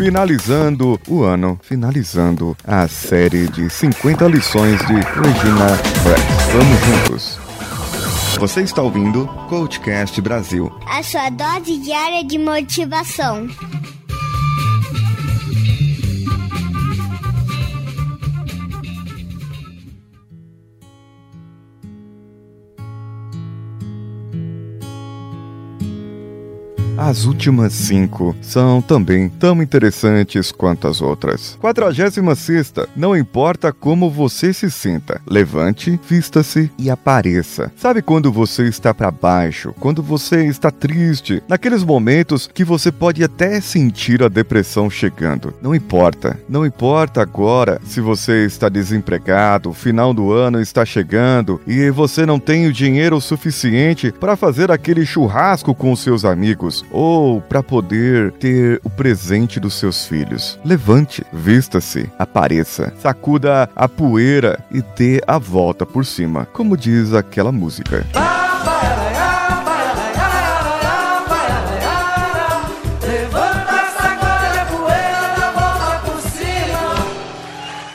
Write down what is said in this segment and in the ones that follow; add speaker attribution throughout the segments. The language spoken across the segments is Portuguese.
Speaker 1: finalizando o ano, finalizando a série de 50 lições de Regina Brett. Vamos juntos. Você está ouvindo Coachcast Brasil.
Speaker 2: A sua dose diária de motivação.
Speaker 1: As últimas cinco são também tão interessantes quanto as outras. 46. Não importa como você se sinta, levante, vista-se e apareça. Sabe quando você está para baixo, quando você está triste, naqueles momentos que você pode até sentir a depressão chegando. Não importa, não importa agora se você está desempregado, o final do ano está chegando e você não tem o dinheiro suficiente para fazer aquele churrasco com seus amigos ou para poder ter o presente dos seus filhos. Levante, vista-se, apareça, sacuda a poeira e dê a volta por cima, como diz aquela música.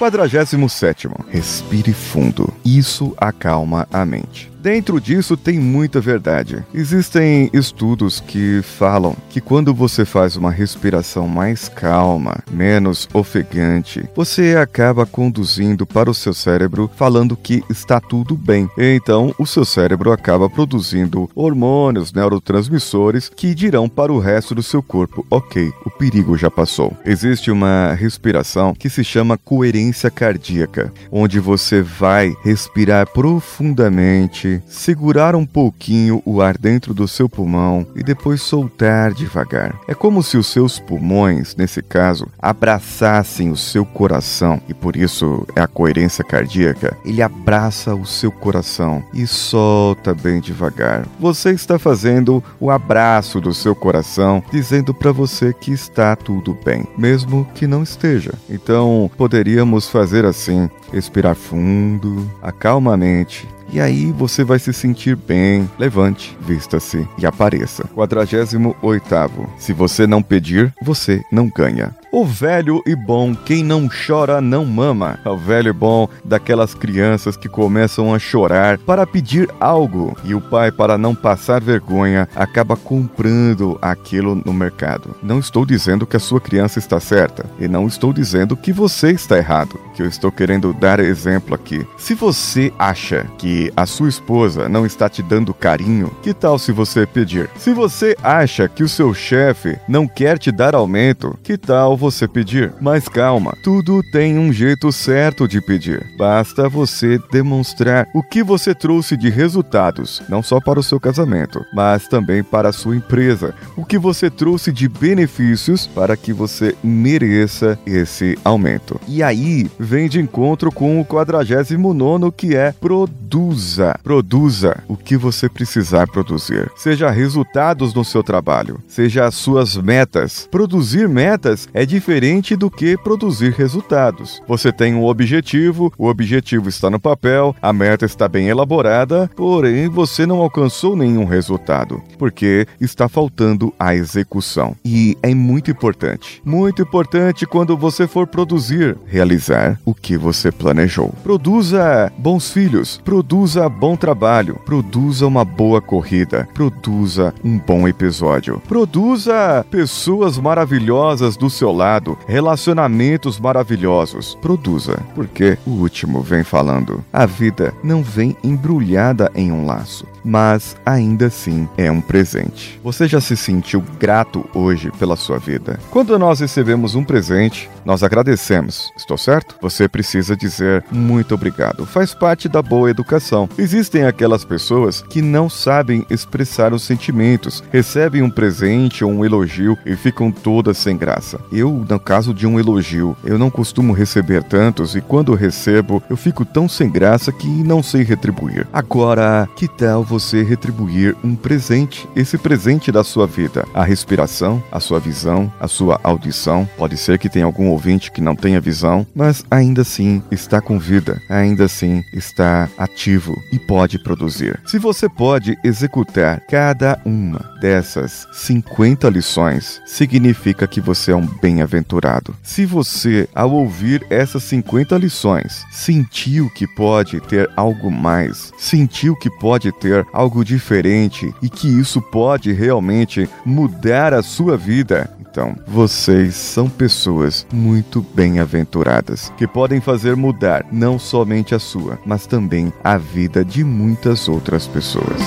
Speaker 1: Quadragésimo sétimo, respire fundo. Isso acalma a mente. Dentro disso tem muita verdade. Existem estudos que falam que quando você faz uma respiração mais calma, menos ofegante, você acaba conduzindo para o seu cérebro falando que está tudo bem. Então, o seu cérebro acaba produzindo hormônios, neurotransmissores que dirão para o resto do seu corpo: ok, o perigo já passou. Existe uma respiração que se chama coerência cardíaca, onde você vai respirar profundamente segurar um pouquinho o ar dentro do seu pulmão e depois soltar devagar. É como se os seus pulmões, nesse caso, abraçassem o seu coração e por isso é a coerência cardíaca. Ele abraça o seu coração e solta bem devagar. Você está fazendo o abraço do seu coração, dizendo para você que está tudo bem, mesmo que não esteja. Então, poderíamos fazer assim: respirar fundo, acalmamente e aí você vai se sentir bem. Levante, vista-se e apareça. 48. Se você não pedir, você não ganha. O velho e bom, quem não chora não mama. O velho e bom daquelas crianças que começam a chorar para pedir algo e o pai, para não passar vergonha, acaba comprando aquilo no mercado. Não estou dizendo que a sua criança está certa e não estou dizendo que você está errado. Que eu estou querendo dar exemplo aqui. Se você acha que a sua esposa não está te dando carinho, que tal se você pedir? Se você acha que o seu chefe não quer te dar aumento, que tal você pedir. Mas calma, tudo tem um jeito certo de pedir. Basta você demonstrar o que você trouxe de resultados, não só para o seu casamento, mas também para a sua empresa. O que você trouxe de benefícios para que você mereça esse aumento. E aí vem de encontro com o 49 que é produza. Produza o que você precisar produzir. Seja resultados no seu trabalho, seja as suas metas. Produzir metas é diferente do que produzir resultados. Você tem um objetivo, o objetivo está no papel, a meta está bem elaborada, porém você não alcançou nenhum resultado, porque está faltando a execução. E é muito importante, muito importante quando você for produzir, realizar o que você planejou. Produza bons filhos, produza bom trabalho, produza uma boa corrida, produza um bom episódio, produza pessoas maravilhosas do seu lado, relacionamentos maravilhosos. Produza, porque o último vem falando. A vida não vem embrulhada em um laço, mas ainda assim é um presente. Você já se sentiu grato hoje pela sua vida? Quando nós recebemos um presente, nós agradecemos, estou certo? Você precisa dizer muito obrigado. Faz parte da boa educação. Existem aquelas pessoas que não sabem expressar os sentimentos, recebem um presente ou um elogio e ficam todas sem graça. Eu, no caso de um elogio, eu não costumo receber tantos e quando recebo, eu fico tão sem graça que não sei retribuir. Agora, que tal você retribuir um presente? Esse presente da sua vida, a respiração, a sua visão, a sua audição. Pode ser que tenha algum ouvinte que não tenha visão, mas ainda assim está com vida, ainda assim está ativo e pode produzir. Se você pode executar cada uma dessas 50 lições, significa que você é um bem bem-aventurado. Se você, ao ouvir essas 50 lições, sentiu que pode ter algo mais, sentiu que pode ter algo diferente e que isso pode realmente mudar a sua vida, então, vocês são pessoas muito bem-aventuradas que podem fazer mudar não somente a sua, mas também a vida de muitas outras pessoas.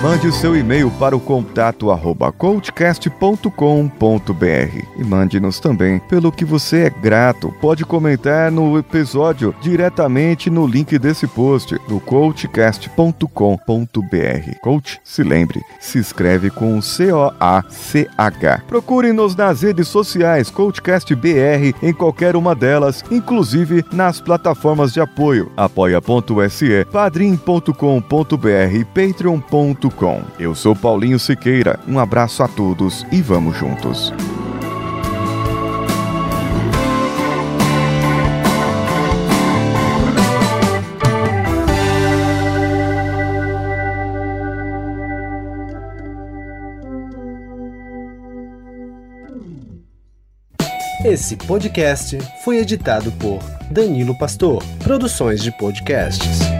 Speaker 1: Mande o seu e-mail para o contato arroba coachcast.com.br e mande-nos também pelo que você é grato. Pode comentar no episódio diretamente no link desse post no coachcast.com.br. Coach, se lembre, se escreve com C-O-A-C-H. Procure-nos nas redes sociais Coachcast BR em qualquer uma delas, inclusive nas plataformas de apoio apoia.se, padrim.com.br e patreon.com eu sou Paulinho Siqueira, um abraço a todos e vamos juntos.
Speaker 3: Esse podcast foi editado por Danilo Pastor, Produções de Podcasts.